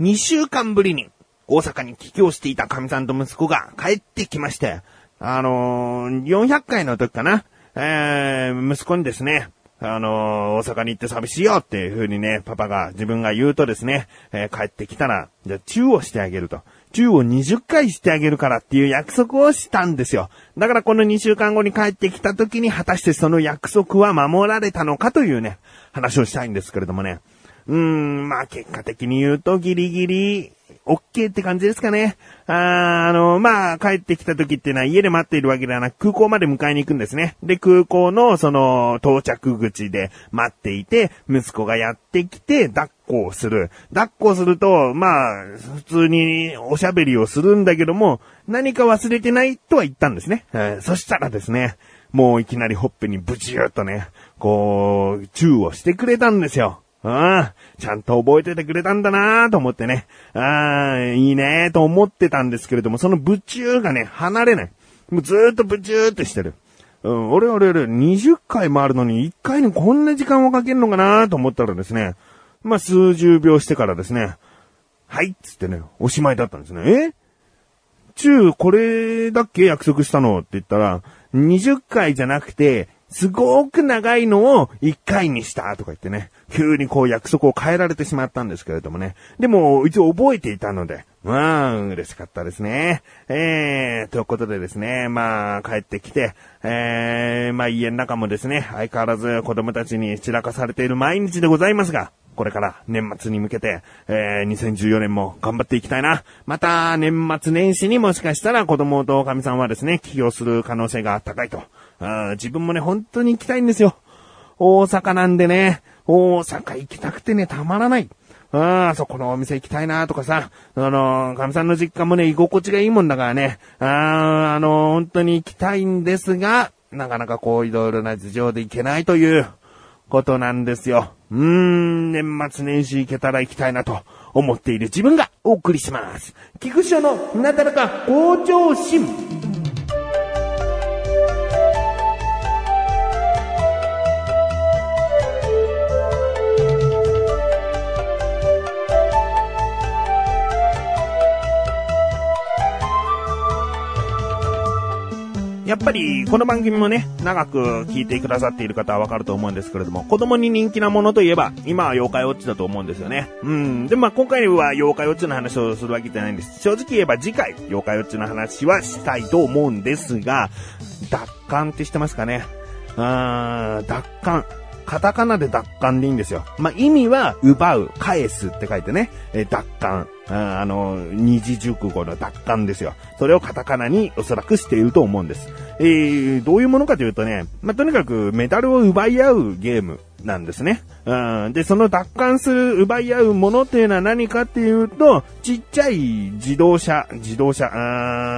2週間ぶりに大阪に帰郷していた神さんと息子が帰ってきまして、あのー、400回の時かな、えー、息子にですね、あのー、大阪に行って寂しいよっていう風にね、パパが、自分が言うとですね、えー、帰ってきたら、じゃあ、チューをしてあげると。チューを20回してあげるからっていう約束をしたんですよ。だからこの2週間後に帰ってきた時に果たしてその約束は守られたのかというね、話をしたいんですけれどもね。うーん、まあ結果的に言うとギリギリ OK って感じですかね。ああの、まあ、帰ってきた時っていうのは家で待っているわけではなく空港まで迎えに行くんですね。で、空港のその到着口で待っていて、息子がやってきて抱っこをする。抱っこすると、まあ、普通におしゃべりをするんだけども、何か忘れてないとは言ったんですね。えー、そしたらですね、もういきなりほっぺにブチューっとね、こう、チューをしてくれたんですよ。ああ、ちゃんと覚えててくれたんだなと思ってね。ああ、いいねと思ってたんですけれども、そのブチューがね、離れない。もうずーっとブチューってしてる。うん、俺俺俺、20回回るのに1回にこんな時間をかけるのかなと思ったらですね、まあ、数十秒してからですね、はいっつってね、おしまいだったんですね。え？チューこれだっけ約束したの？って言ったら、20回じゃなくて、すごく長いのを1回にしたとか言ってね、急にこう約束を変えられてしまったんですけれどもね。でも、一応覚えていたので、まあ、嬉しかったですね。えー、ということでですね、まあ、帰ってきて、えー、まあ家の中もですね、相変わらず子供たちに散らかされている毎日でございますが、これから年末に向けて、えー、2014年も頑張っていきたいな。また、年末年始にもしかしたら子供と神さんはですね、起業する可能性が高いと。あ自分もね、本当に行きたいんですよ。大阪なんでね、大阪行きたくてね、たまらない。ああ、そこのお店行きたいなとかさ、あの、神さんの実家もね、居心地がいいもんだからね、ああ、あの、本当に行きたいんですが、なかなかこういろいろな事情で行けないということなんですよ。うーん、年末年始行けたら行きたいなと思っている自分がお送りします。菊池のなだらか向上心。やっぱり、この番組もね、長く聞いてくださっている方はわかると思うんですけれども、子供に人気なものといえば、今は妖怪ウォッチだと思うんですよね。うん。で、まあ今回は妖怪ウォッチの話をするわけじゃないんです。正直言えば次回、妖怪ウォッチの話はしたいと思うんですが、奪還って知ってますかね？うーん、奪還。カタカナで奪還でいいんですよ。まあ、意味は、奪う、返すって書いてね、え奪還。あの、二次熟語の奪還ですよ。それをカタカナにおそらくしていると思うんです。えー、どういうものかというとね、まあ、とにかくメダルを奪い合うゲームなんですね。うん、で、その奪還する、奪い合うものっていうのは何かっていうと、ちっちゃい自動車、自動車、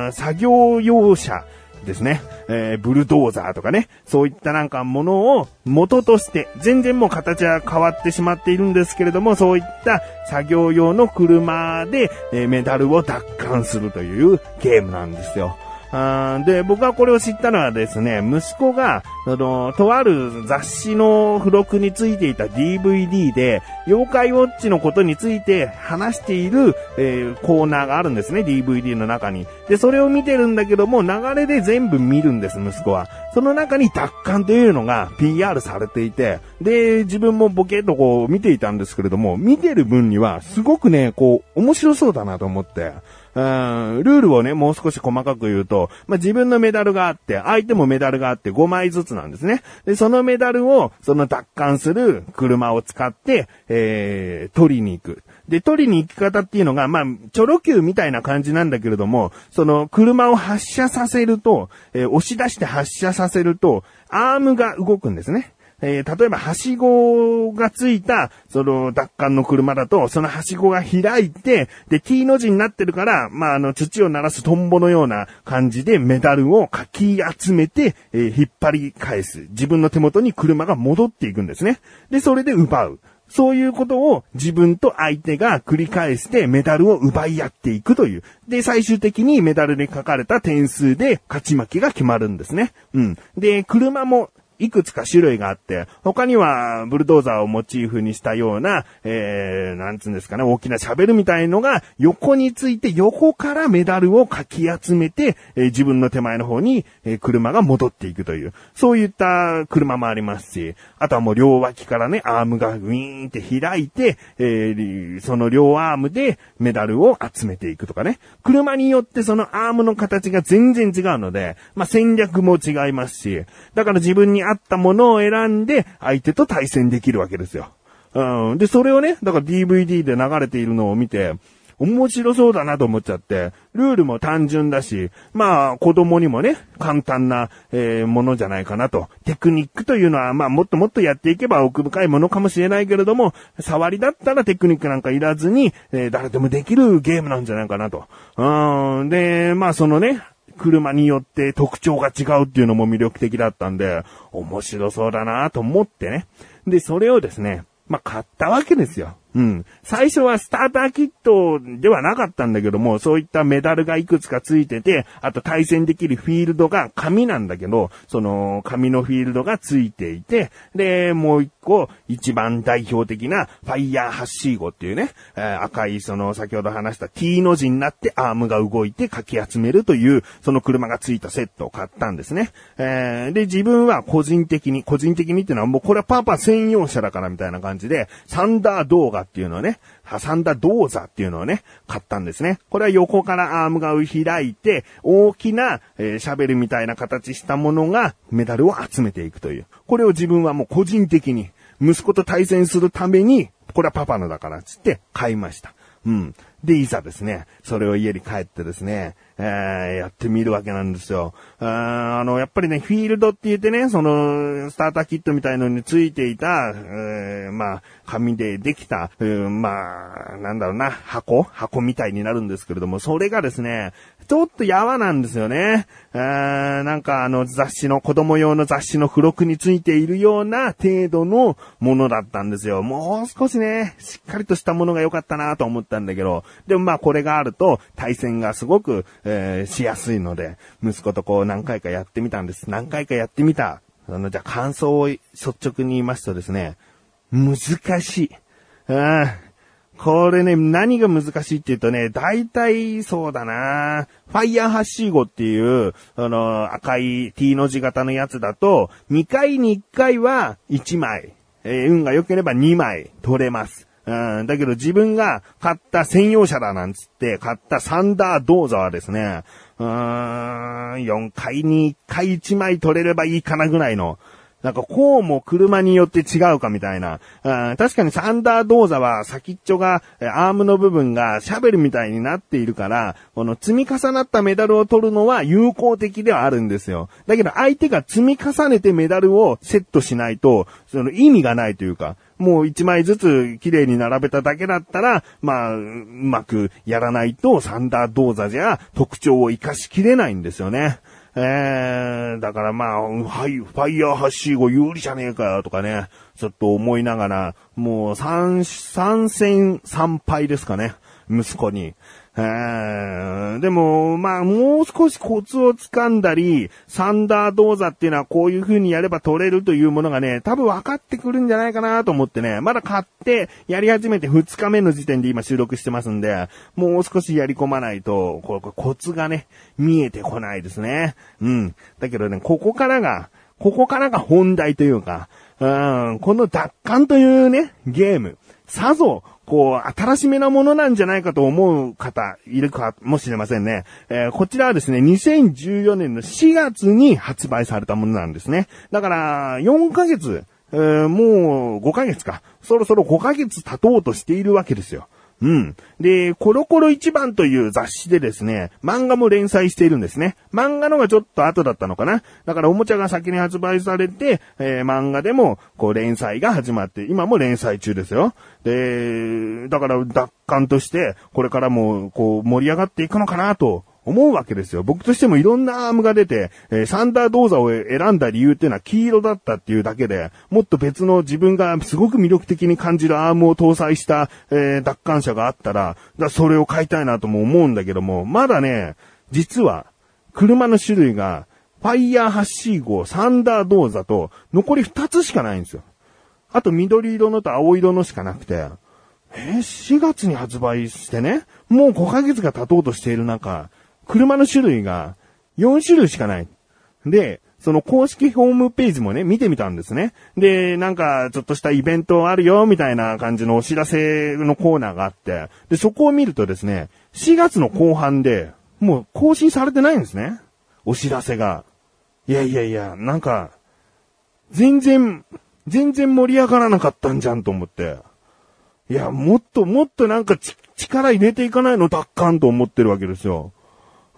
あ作業用車、ですね。えー、ブルドーザーとかね。そういったなんかものを元として、全然もう形は変わってしまっているんですけれども、そういった作業用の車で、えー、メダルを奪還するというゲームなんですよ。あで、僕はこれを知ったのはですね、息子が、あの、とある雑誌の付録についていた DVD で、妖怪ウォッチのことについて話している、えー、コーナーがあるんですね、DVD の中に。で、それを見てるんだけども、流れで全部見るんです、息子は。その中に奪還というのが PR されていて、で、自分もボケっとこう見ていたんですけれども、見てる分にはすごくね、こう、面白そうだなと思って、うん、ルールをね、もう少し細かく言うと、まあ、自分のメダルがあって、相手もメダルがあって5枚ずつなんですね。で、そのメダルを、その奪還する車を使って、えー、取りに行く。で、取りに行き方っていうのが、まあ、チョロ Q みたいな感じなんだけれども、その、車を発射させると、えー、押し出して発射させると、アームが動くんですね。えー、例えば、はしごがついた、その、奪還の車だと、そのはしごが開いて、で、T の字になってるから、まあ、あの、土を鳴らすトンボのような感じでメダルをかき集めて、えー、引っ張り返す。自分の手元に車が戻っていくんですね。で、それで奪う。そういうことを自分と相手が繰り返してメダルを奪い合っていくという。で、最終的にメダルに書かれた点数で勝ち負けが決まるんですね。うん。で、車もいくつか種類があって、他にはブルドーザーをモチーフにしたような、えー、なんつうんですかね、大きなシャベルみたいのが横について横からメダルをかき集めて、えー自分の手前の方に、えー車が戻っていくという、そういった車もありますし、あとはもう両脇からね、アームがウィーンって開いて、えーその両アームでメダルを集めていくとかね。車によってそのアームの形が全然違うので、まあ、戦略も違いますし、だから自分に合ったものを選んで相手と対戦できるわけですよ。うん。で、それをね、だから DVD で流れているのを見て、面白そうだなと思っちゃって、ルールも単純だし、まあ子供にもね、簡単な、えーものじゃないかなと。テクニックというのは、まあもっともっとやっていけば奥深いものかもしれないけれども、触りだったらテクニックなんかいらずに、えー誰でもできるゲームなんじゃないかなと。うん。で、まあそのね、車によって特徴が違うっていうのも魅力的だったんで、面白そうだなと思ってね。で、それをですね、まあ、買ったわけですよ。うん。最初はスターターキットではなかったんだけども、そういったメダルがいくつかついてて、あと対戦できるフィールドが紙なんだけど、その紙のフィールドがついていて、で、もう一個、一番代表的なファイヤーハッシーゴっていうね、えー赤いその先ほど話した T の字になってアームが動いてかき集めるという、その車がついたセットを買ったんですね。えーで、自分は個人的に、個人的にっていうのはもうこれはパパ専用車だからみたいな感じで、サンダー動画っていうのをね、挟んだ銅座っていうのをね、買ったんですね。これは横からアームが開いて、大きな、えーシャベルみたいな形したものがメダルを集めていくという。これを自分はもう個人的に、息子と対戦するために、これはパパのだからっつって買いました。うん。で、いざですね、それを家に帰ってですね、えーやってみるわけなんですよ。ああの、やっぱりね、フィールドって言ってね、その、スターターキットみたいのについていた、えまあ、紙でできた、うんまあ、なんだろうな、箱？箱みたいになるんですけれども、それがですね、ちょっとやわなんですよね。あーなんかあの雑誌の、子供用の雑誌の付録についているような程度のものだったんですよ。もう少しね、しっかりとしたものが良かったなと思ったんだけど、でもまあこれがあると対戦がすごく、えーしやすいので、息子とこう何回かやってみたんです。何回かやってみた。あの、じゃあ感想を率直に言いますとですね、難しい。うんこれね、何が難しいって言うとね、大体そうだな。ファイヤーハッシーゴっていう、あの、赤い T の字型のやつだと、2回に1回は1枚、えー運が良ければ2枚取れます。うん、だけど自分が買った専用車だなんつって買ったサンダードーザはですね、うーん、4回に1回1枚取れればいいかなぐらいの、なんかこうも車によって違うかみたいな。うん確かにサンダードーザは先っちょが、アームの部分がシャベルみたいになっているから、この積み重なったメダルを取るのは有効的ではあるんですよ。だけど相手が積み重ねてメダルをセットしないと、その意味がないというか、もう一枚ずつ綺麗に並べただけだったら、まあ、うまくやらないとサンダードーザじゃ特徴を活かしきれないんですよね。えー、だからまあ、はい、ファイヤーハッシーゴ有利じゃねえかよとかね、ちょっと思いながら、もう三、三戦三敗ですかね、息子に。えーでも、まあ、もう少しコツをつかんだり、サンダードーザっていうのはこういう風にやれば取れるというものがね、多分分かってくるんじゃないかなと思ってね、まだ買ってやり始めて2日目の時点で今収録してますんで、もう少しやり込まないと、こうコツがね、見えてこないですね。うん。だけどね、ここからが、ここからが本題というか、うん、この奪還というね、ゲーム、さぞ、こう、新しめなものなんじゃないかと思う方、いるかもしれませんね。えーこちらはですね、2014年の4月に発売されたものなんですね。だから、4ヶ月、えーもう5ヶ月か。そろそろ5ヶ月経とうとしているわけですよ。うん。で、コロコロ一番という雑誌でですね、漫画も連載しているんですね。漫画のがちょっと後だったのかな。だからおもちゃが先に発売されて、えー漫画でも、こう連載が始まって、今も連載中ですよ。で、だから奪還として、これからも、こう盛り上がっていくのかなと。思うわけですよ。僕としてもいろんなアームが出て、えーサンダードーザを選んだ理由っていうのは黄色だったっていうだけで、もっと別の自分がすごく魅力的に感じるアームを搭載した、えー奪還者があったら、だらそれを買いたいなとも思うんだけども、まだね、実は、車の種類がファイヤーハッシー号、サンダードーザと、残り2つしかないんですよ。あと緑色のと青色のしかなくて、えー、4月に発売してね、もう5ヶ月が経とうとしている中、車の種類が4種類しかない。で、その公式ホームページもね、見てみたんですね。で、なんか、ちょっとしたイベントあるよ、みたいな感じのお知らせのコーナーがあって、で、そこを見るとですね、4月の後半で、もう更新されてないんですね。お知らせが。いやいやいや、なんか、全然、全然盛り上がらなかったんじゃんと思って。いや、もっともっとなんか力入れていかないの、奪還と思ってるわけですよ。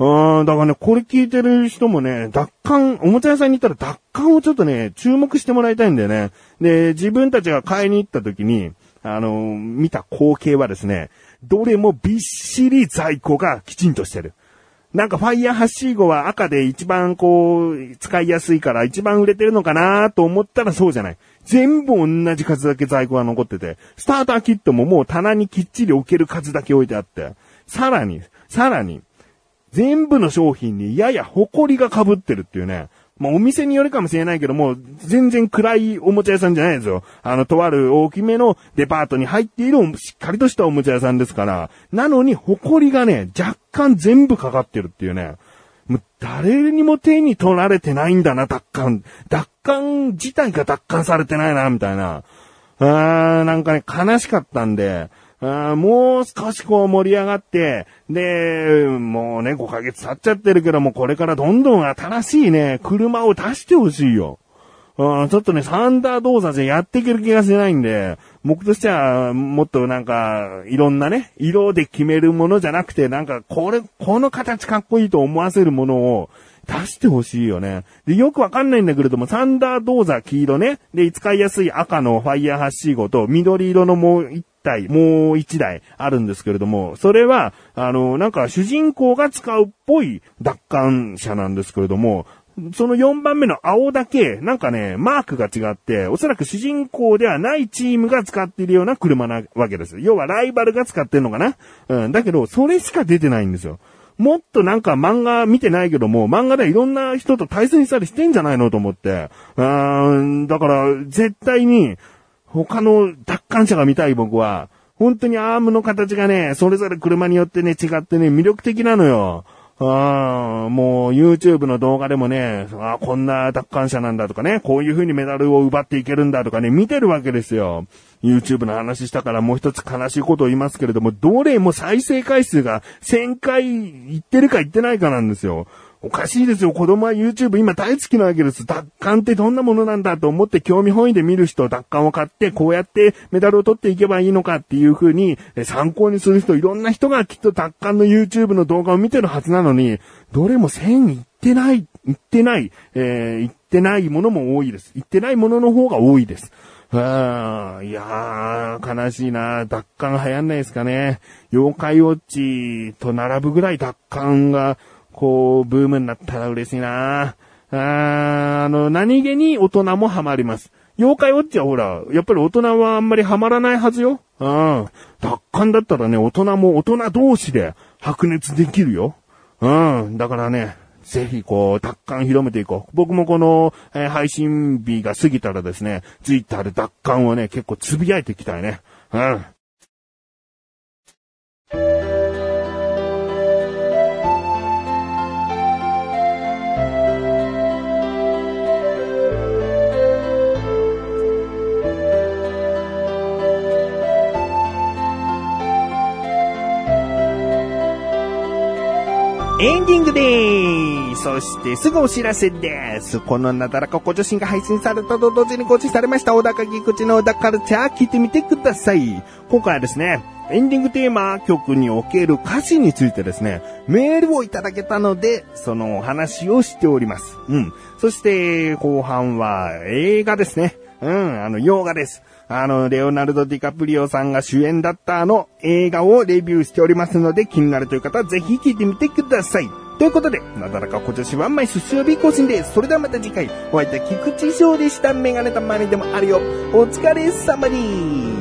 うん、だからね、これ聞いてる人もね、奪還、おもちゃ屋さんに行ったら奪還をちょっとね、注目してもらいたいんだよね。で、自分たちが買いに行った時に、あの、見た光景はですね、どれもびっしり在庫がきちんとしてる。なんかファイヤーハッシー号は赤で一番こう、使いやすいから一番売れてるのかなと思ったらそうじゃない。全部同じ数だけ在庫が残ってて、スターターキットももう棚にきっちり置ける数だけ置いてあって、さらに、さらに、全部の商品にやや埃が被ってるっていうね。まあ、お店によるかもしれないけども、全然暗いおもちゃ屋さんじゃないですよ。あの、とある大きめのデパートに入っているしっかりとしたおもちゃ屋さんですから、なのに、埃がね、若干全部かかってるっていうね。もう誰にも手に取られてないんだな、奪還。奪還自体が奪還されてないな、みたいな。あーん、なんかね、悲しかったんで、あもう少しこう盛り上がって、で、もうね、5ヶ月経っちゃってるけども、これからどんどん新しいね、車を出してほしいよ。うん、ちょっとね、サンダードーザーじゃやっていける気がしないんで、僕としては、もっとなんか、いろんなね、色で決めるものじゃなくて、なんか、これ、この形かっこいいと思わせるものを、出してほしいよね。で、よくわかんないんだけれども、サンダードーザー黄色ね。で、使いやすい赤のファイヤーハッシー号と緑色のもう一体、もう一台あるんですけれども、それは、あの、なんか主人公が使うっぽい奪還車なんですけれども、その4番目の青だけ、なんかね、マークが違って、おそらく主人公ではないチームが使っているような車なわけです。要はライバルが使ってるのかな？うん。だけど、それしか出てないんですよ。もっとなんか漫画見てないけども、漫画ではいろんな人と対戦したりしてんじゃないのと思って。うーん、だから、絶対に、他の奪還者が見たい僕は、本当にアームの形がね、それぞれ車によってね、違ってね、魅力的なのよ。ああ、もう YouTube の動画でもね、あこんな奪還者なんだとかね、こういう風にメダルを奪っていけるんだとかね、見てるわけですよ。YouTube の話したからもう一つ悲しいことを言いますけれども、どれも再生回数が1000回いってるかいってないかなんですよ。おかしいですよ。子供は YouTube 今大好きなわけです。奪還ってどんなものなんだと思って興味本位で見る人、奪還を買って、こうやってメダルを取っていけばいいのかっていう風に参考にする人、いろんな人がきっと奪還の YouTube の動画を見てるはずなのに、どれも1000いってない、いってない、えー、いってないものも多いです。いってないものの方が多いです。はあいやー、悲しいな奪還流行んないですかね。妖怪ウォッチと並ぶぐらい奪還がこう、ブームになったら嬉しいなああの、何気に大人もハマります。妖怪ウォッチはほら、やっぱり大人はあんまりハマらないはずよ。うん。奪還だったらね、大人も大人同士で白熱できるよ。うん。だからね、ぜひこう、奪還広めていこう。僕もこの、えー、配信日が過ぎたらですね、ツイッターで奪還をね、結構つぶやいていきたいね。うん。ンディングでーす。そしてすぐお知らせです。このなだらかご女子が配信されたと同時に告知されました小高木口の小高カルチャー聞いてみてください。今回はですね、エンディングテーマ曲における歌詞についてですね、メールをいただけたので、そのお話をしております。うん。そして後半は映画ですね。うん、あの、洋画です。あの、レオナルド・ディカプリオさんが主演だったあの映画をレビューしておりますので、気になるという方はぜひ聞いてみてください。ということで、なだらか今年は毎週水曜日更新です。それではまた次回、お会いいた菊池翔でした。メガネたまにでもあるよ。お疲れ様に